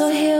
So here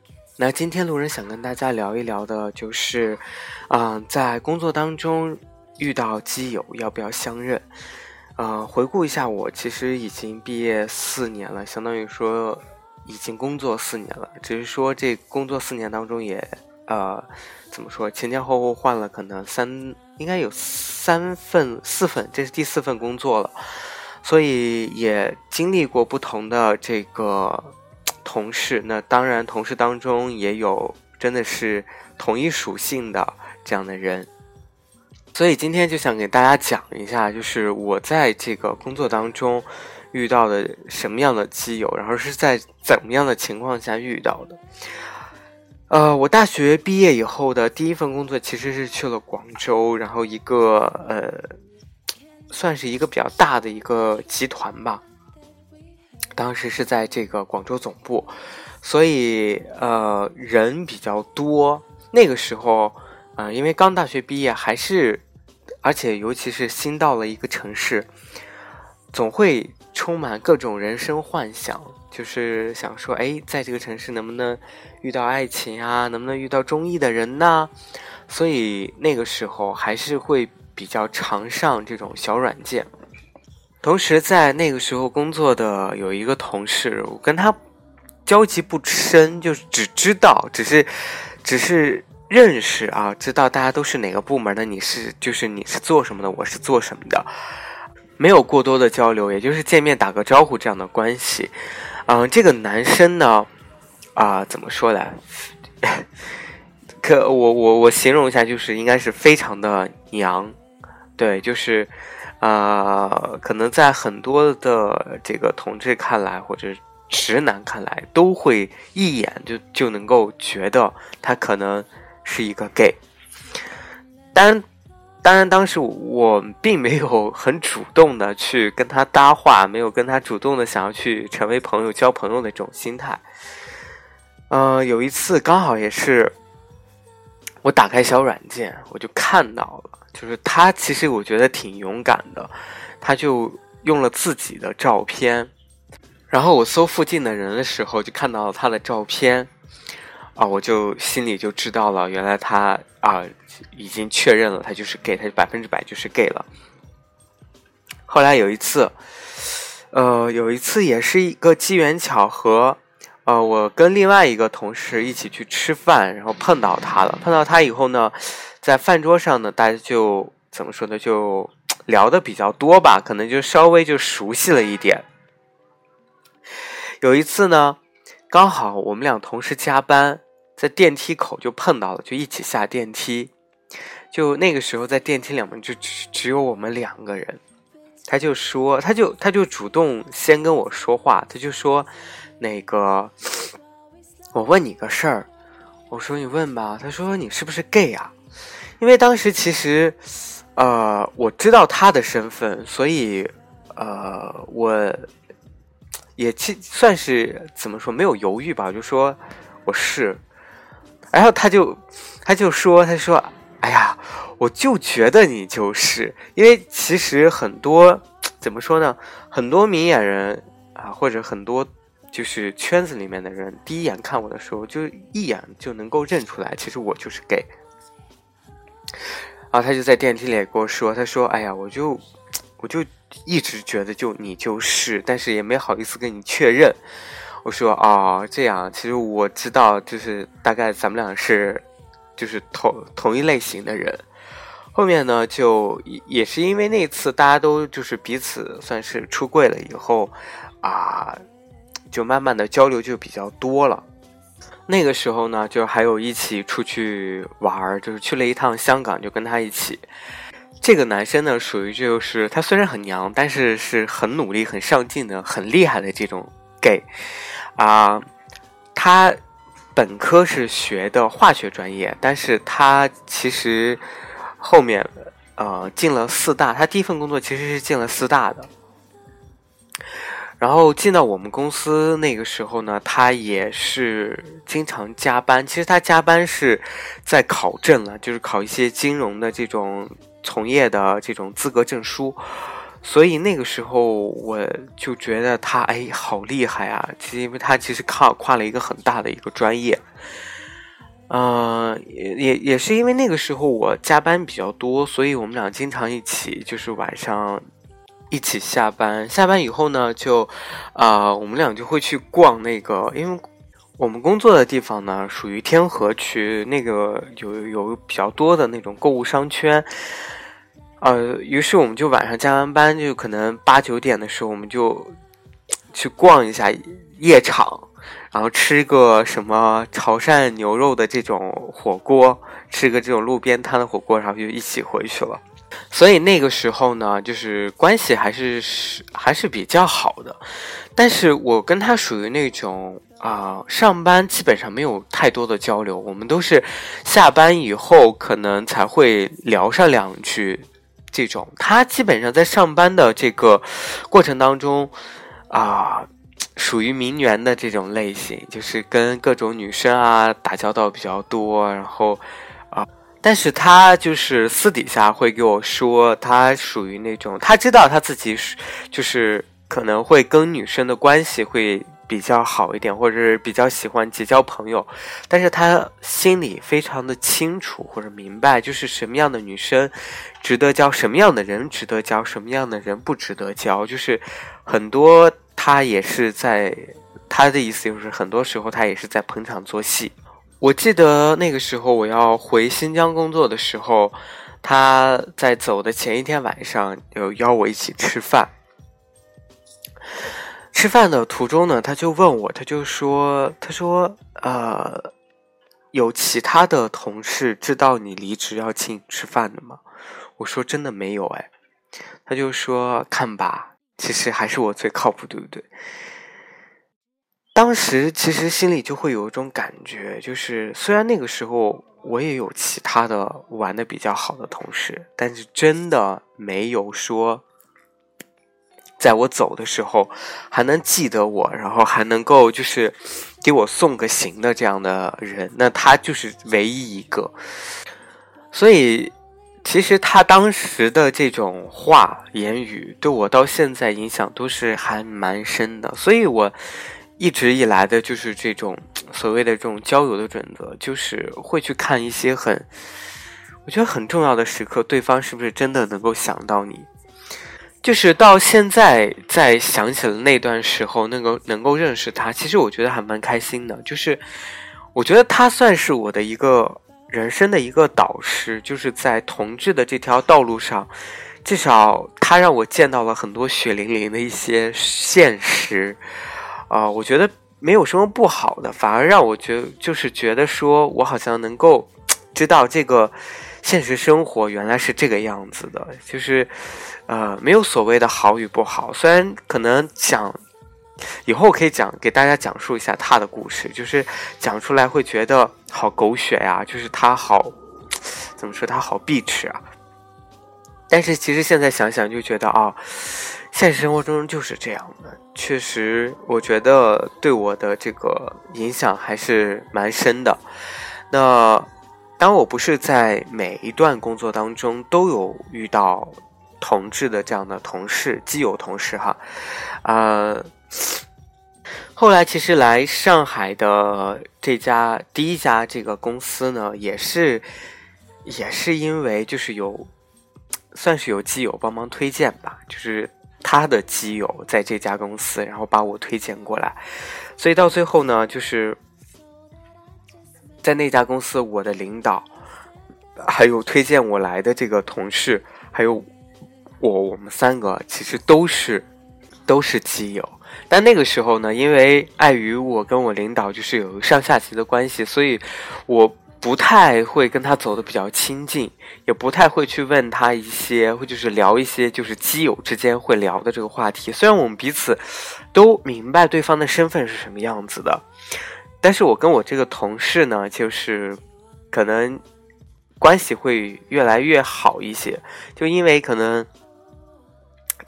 那今天路人想跟大家聊一聊的就是，嗯、在工作当中遇到基友要不要相认？呃，回顾一下，我其实已经毕业四年了，相当于说已经工作四年了。只是说这工作四年当中也，呃，怎么说前前后后换了可能三，应该有三份四份，这是第四份工作了，所以也经历过不同的这个同事。那当然，同事当中也有真的是同一属性的这样的人。所以今天就想给大家讲一下，就是我在这个工作当中遇到的什么样的基友，然后是在怎么样的情况下遇到的。呃，我大学毕业以后的第一份工作其实是去了广州，然后一个呃，算是一个比较大的一个集团吧。当时是在这个广州总部，所以呃人比较多。那个时候，呃，因为刚大学毕业，还是而且尤其是新到了一个城市，总会充满各种人生幻想，就是想说，哎，在这个城市能不能遇到爱情啊？能不能遇到中意的人呢？所以那个时候还是会比较常上这种小软件。同时，在那个时候工作的有一个同事，我跟他交集不深，就是只知道，只是，只是认识啊，知道大家都是哪个部门的，你是就是你是做什么的，我是做什么的，没有过多的交流，也就是见面打个招呼这样的关系。嗯，这个男生呢，啊、怎么说来？可我我我形容一下，就是应该是非常的娘，对，就是。呃，可能在很多的这个同志看来，或者直男看来，都会一眼就就能够觉得他可能是一个 gay。当然，当然，当时我并没有很主动的去跟他搭话，没有跟他主动的想要去成为朋友、交朋友的这种心态。呃，有一次刚好也是我打开小软件，我就看到了。就是他，其实我觉得挺勇敢的，他就用了自己的照片，然后我搜附近的人的时候，就看到了他的照片，啊，我就心里就知道了，原来他啊已经确认了，他就是 gay，他就百分之百就是 gay 了。后来有一次，呃，有一次也是一个机缘巧合，呃，我跟另外一个同事一起去吃饭，然后碰到他了，碰到他以后呢。在饭桌上呢，大家就怎么说呢？就聊的比较多吧，可能就稍微就熟悉了一点。有一次呢，刚好我们俩同时加班，在电梯口就碰到了，就一起下电梯。就那个时候在电梯里面就只只有我们两个人，他就说，他就他就主动先跟我说话，他就说，那个，我问你个事儿，我说你问吧，他说你是不是 gay 啊？因为当时其实，呃，我知道他的身份，所以，呃，我也其算是怎么说没有犹豫吧，我就说我是，然后他就他就说他说，哎呀，我就觉得你就是，因为其实很多怎么说呢，很多明眼人啊，或者很多就是圈子里面的人，第一眼看我的时候，就一眼就能够认出来，其实我就是 gay。然后他就在电梯里跟我说：“他说，哎呀，我就我就一直觉得就你就是，但是也没好意思跟你确认。”我说哦，这样，其实我知道，就是大概咱们俩是，就是同同一类型的人。后面呢，就也也是因为那次大家都就是彼此算是出柜了以后，啊，就慢慢的交流就比较多了。那个时候呢，就还有一起出去玩儿，就是去了一趟香港，就跟他一起。这个男生呢，属于就是他虽然很娘，但是是很努力、很上进的、很厉害的这种 gay 啊。他本科是学的化学专业，但是他其实后面呃进了四大，他第一份工作其实是进了四大的。然后进到我们公司那个时候呢，他也是经常加班。其实他加班是在考证了，就是考一些金融的这种。从业的这种资格证书，所以那个时候我就觉得他哎好厉害啊！其实因为他其实跨跨了一个很大的一个专业，嗯，也也也是因为那个时候我加班比较多，所以我们俩经常一起就是晚上一起下班，下班以后呢就啊我们俩就会去逛那个，因为。我们工作的地方呢，属于天河区，那个有有比较多的那种购物商圈，呃，于是我们就晚上加完班，就可能八九点的时候，我们就去逛一下夜场，然后吃个什么潮汕牛肉的这种火锅，吃个这种路边摊的火锅，然后就一起回去了。所以那个时候呢，就是关系还是是还是比较好的，但是我跟他属于那种。啊，上班基本上没有太多的交流，我们都是下班以后可能才会聊上两句。这种他基本上在上班的这个过程当中，啊，属于名媛的这种类型，就是跟各种女生啊打交道比较多。然后啊，但是他就是私底下会给我说，他属于那种他知道他自己是就是可能会跟女生的关系会。比较好一点，或者是比较喜欢结交朋友，但是他心里非常的清楚或者明白，就是什么样的女生值得交，什么样的人值得交，什么样的人不值得交，就是很多他也是在他的意思就是很多时候他也是在捧场作戏。我记得那个时候我要回新疆工作的时候，他在走的前一天晚上有邀我一起吃饭。吃饭的途中呢，他就问我，他就说，他说，呃，有其他的同事知道你离职要请你吃饭的吗？我说真的没有哎。他就说看吧，其实还是我最靠谱，对不对？当时其实心里就会有一种感觉，就是虽然那个时候我也有其他的玩的比较好的同事，但是真的没有说。在我走的时候，还能记得我，然后还能够就是给我送个行的这样的人，那他就是唯一一个。所以，其实他当时的这种话言语，对我到现在影响都是还蛮深的。所以我一直以来的就是这种所谓的这种交友的准则，就是会去看一些很我觉得很重要的时刻，对方是不是真的能够想到你。就是到现在再想起了那段时候，那个能够认识他，其实我觉得还蛮开心的。就是我觉得他算是我的一个人生的一个导师，就是在同志的这条道路上，至少他让我见到了很多血淋淋的一些现实。啊，我觉得没有什么不好的，反而让我觉就是觉得说我好像能够知道这个现实生活原来是这个样子的，就是。呃，没有所谓的好与不好，虽然可能讲以后可以讲给大家讲述一下他的故事，就是讲出来会觉得好狗血呀，就是他好怎么说他好碧池啊。但是其实现在想想就觉得啊，现实生活中就是这样的，确实我觉得对我的这个影响还是蛮深的。那当我不是在每一段工作当中都有遇到。同志的这样的同事，基友同事哈，呃，后来其实来上海的这家第一家这个公司呢，也是也是因为就是有算是有基友帮忙推荐吧，就是他的基友在这家公司，然后把我推荐过来，所以到最后呢，就是在那家公司，我的领导还有推荐我来的这个同事，还有我，我们三个其实都是都是基友。但那个时候呢，因为碍于我跟我领导就是有上下级的关系，所以我。不太会跟他走的比较亲近，也不太会去问他一些，或就是聊一些就是基友之间会聊的这个话题。虽然我们彼此都明白对方的身份是什么样子的，但是我跟我这个同事呢，就是可能关系会越来越好一些，就因为可能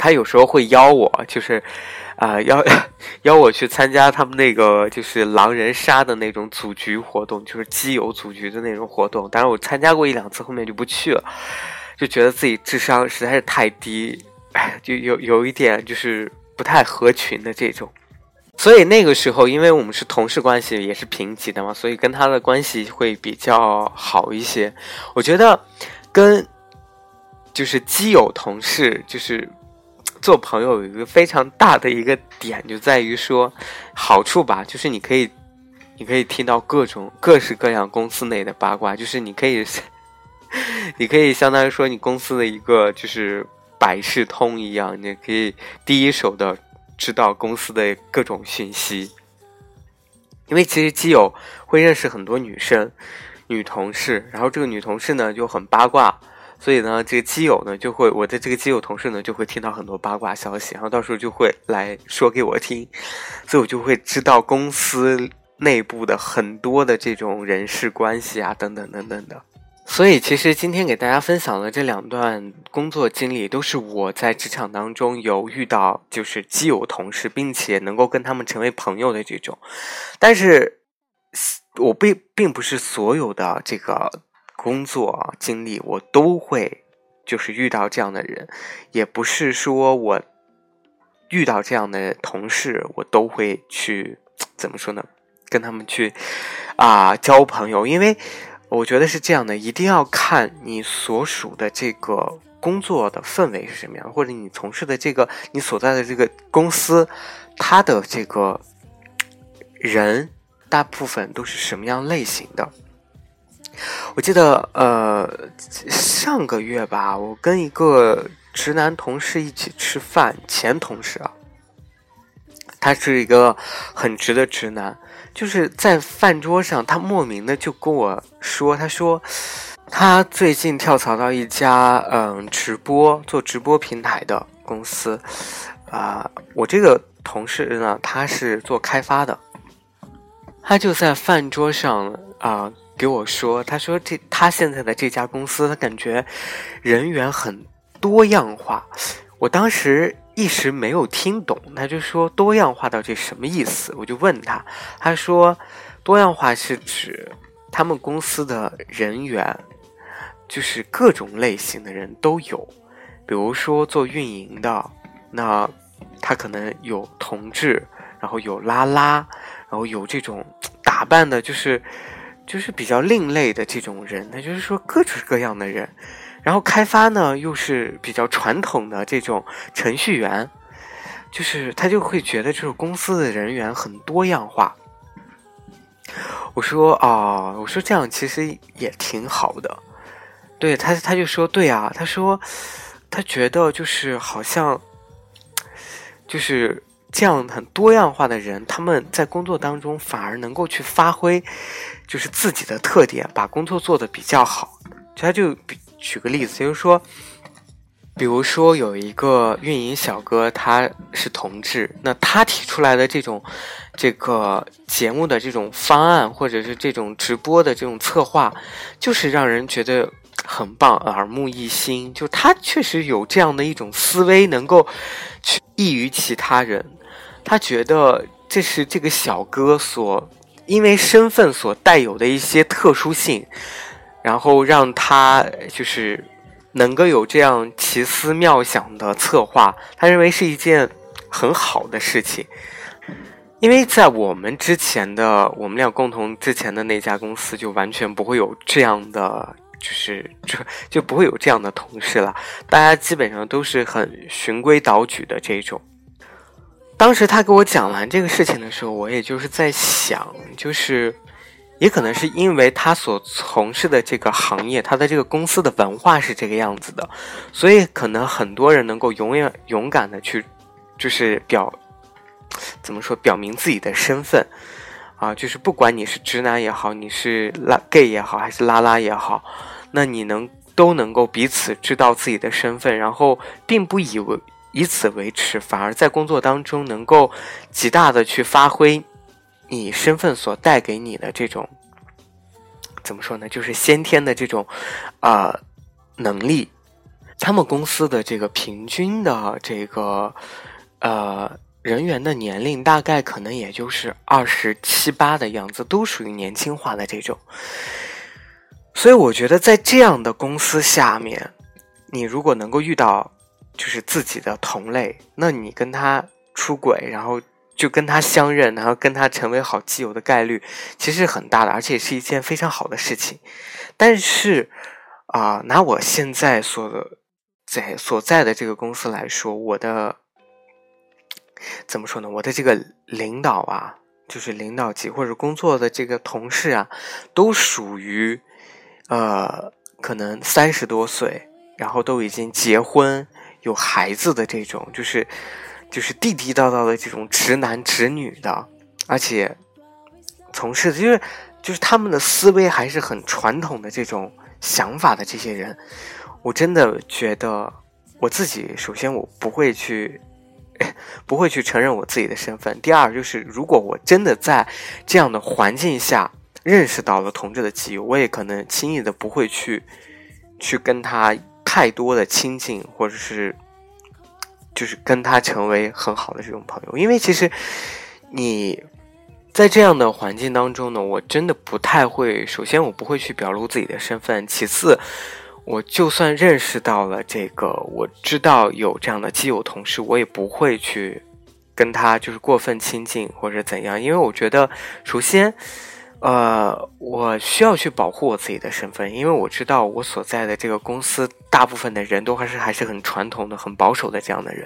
他有时候会邀我，就是。啊，邀 邀我去参加他们那个就是狼人杀的那种组局活动，就是基友组局的那种活动。当然，我参加过一两次，后面就不去了，就觉得自己智商实在是太低，哎，就有有一点就是不太合群的这种。所以那个时候，因为我们是同事关系，也是平级的嘛，所以跟他的关系会比较好一些。我觉得跟就是基友同事就是。做朋友有一个非常大的一个点，就在于说好处吧，就是你可以，你可以听到各种各式各样公司内的八卦，就是你可以，你可以相当于说你公司的一个就是百事通一样，你可以第一手的知道公司的各种讯息。因为其实基友会认识很多女生、女同事，然后这个女同事呢就很八卦。所以呢，这个基友呢就会，我的这个基友同事呢就会听到很多八卦消息，然后到时候就会来说给我听，所以我就会知道公司内部的很多的这种人事关系啊，等等等等的。所以其实今天给大家分享的这两段工作经历，都是我在职场当中有遇到就是基友同事，并且能够跟他们成为朋友的这种。但是，我并并不是所有的这个。工作经历，我都会就是遇到这样的人，也不是说我遇到这样的同事，我都会去怎么说呢？跟他们去啊交朋友，因为我觉得是这样的，一定要看你所属的这个工作的氛围是什么样，或者你从事的这个你所在的这个公司，它的这个人大部分都是什么样类型的。我记得，呃，上个月吧，我跟一个直男同事一起吃饭，前同事啊，他是一个很直的直男，就是在饭桌上，他莫名的就跟我说，他说他最近跳槽到一家嗯直播做直播平台的公司，啊，我这个同事呢，他是做开发的，他就在饭桌上啊。给我说，他说这他现在的这家公司，他感觉人员很多样化。我当时一时没有听懂，他就说多样化到底什么意思？我就问他，他说多样化是指他们公司的人员，就是各种类型的人都有。比如说做运营的，那他可能有同志，然后有拉拉，然后有这种打扮的，就是。就是比较另类的这种人，那就是说各种各样的人，然后开发呢又是比较传统的这种程序员，就是他就会觉得这个公司的人员很多样化。我说啊，我说这样其实也挺好的，对他他就说对啊，他说他觉得就是好像就是。这样很多样化的人，他们在工作当中反而能够去发挥，就是自己的特点，把工作做得比较好。他就举个例子，就是说，比如说有一个运营小哥，他是同志，那他提出来的这种这个节目的这种方案，或者是这种直播的这种策划，就是让人觉得很棒，耳目一新。就他确实有这样的一种思维，能够去异于其他人。他觉得这是这个小哥所因为身份所带有的一些特殊性，然后让他就是能够有这样奇思妙想的策划，他认为是一件很好的事情。因为在我们之前的我们俩共同之前的那家公司，就完全不会有这样的就是就就不会有这样的同事了。大家基本上都是很循规蹈矩的这种。当时他给我讲完这个事情的时候，我也就是在想，就是也可能是因为他所从事的这个行业，他的这个公司的文化是这个样子的，所以可能很多人能够永远勇敢的去，就是表怎么说，表明自己的身份啊，就是不管你是直男也好，你是拉 gay 也好，还是拉拉也好，那你能都能够彼此知道自己的身份，然后并不以为。以此为耻，反而在工作当中能够极大的去发挥你身份所带给你的这种怎么说呢？就是先天的这种啊能力。他们公司的这个平均的这个呃人员的年龄大概可能也就是二十七八的样子，都属于年轻化的这种。所以我觉得在这样的公司下面，你如果能够遇到。就是自己的同类，那你跟他出轨，然后就跟他相认，然后跟他成为好基友的概率其实很大的，而且是一件非常好的事情。但是啊，拿我现在所的在所在的这个公司来说，我的怎么说呢？我的这个领导啊，就是领导级或者工作的这个同事啊，都属于呃，可能三十多岁，然后都已经结婚。有孩子的这种，就是就是地地道道的这种直男直女的，而且从事的就是就是他们的思维还是很传统的这种想法的这些人，我真的觉得我自己首先我不会去 不会去承认我自己的身份。第二就是如果我真的在这样的环境下认识到了同志的基友，我也可能轻易的不会去去跟他。太多的亲近，或者是，就是跟他成为很好的这种朋友，因为其实你在这样的环境当中呢，我真的不太会。首先，我不会去表露自己的身份；其次，我就算认识到了这个，我知道有这样的基友同事，我也不会去跟他就是过分亲近或者怎样，因为我觉得，首先。呃，我需要去保护我自己的身份，因为我知道我所在的这个公司大部分的人都还是还是很传统的、很保守的这样的人，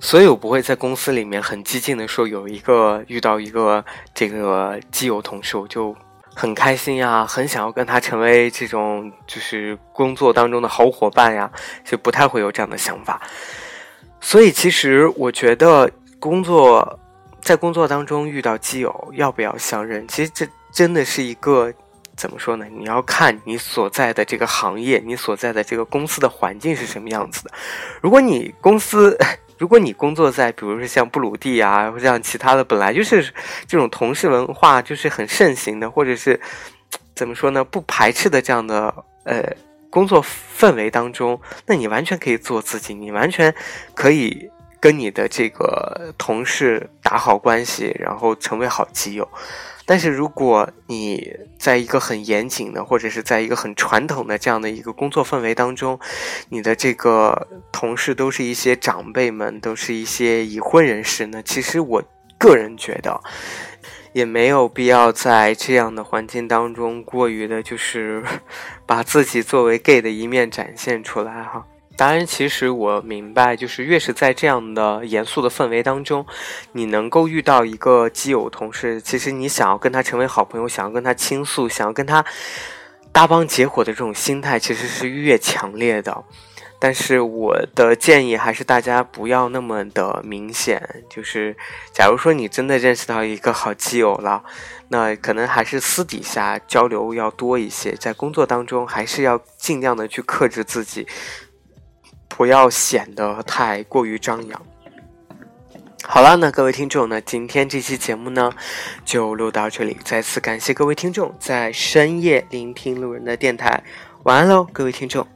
所以我不会在公司里面很激进的说有一个遇到一个这个基友同事，我就很开心呀，很想要跟他成为这种就是工作当中的好伙伴呀，就不太会有这样的想法。所以其实我觉得工作在工作当中遇到基友要不要相认，其实这。真的是一个怎么说呢？你要看你所在的这个行业，你所在的这个公司的环境是什么样子的。如果你公司，如果你工作在，比如说像布鲁蒂啊，或者像其他的，本来就是这种同事文化就是很盛行的，或者是怎么说呢？不排斥的这样的呃工作氛围当中，那你完全可以做自己，你完全可以跟你的这个同事打好关系，然后成为好基友。但是如果你在一个很严谨的，或者是在一个很传统的这样的一个工作氛围当中，你的这个同事都是一些长辈们，都是一些已婚人士呢，其实我个人觉得，也没有必要在这样的环境当中过于的，就是 把自己作为 gay 的一面展现出来哈。当然，其实我明白，就是越是在这样的严肃的氛围当中，你能够遇到一个基友同事，其实你想要跟他成为好朋友，想要跟他倾诉，想要跟他搭帮结伙的这种心态，其实是越强烈的。但是我的建议还是大家不要那么的明显。就是假如说你真的认识到一个好基友了，那可能还是私底下交流要多一些，在工作当中还是要尽量的去克制自己。不要显得太过于张扬。好了，那各位听众呢，今天这期节目呢就录到这里。再次感谢各位听众在深夜聆听路人的电台。晚安喽，各位听众。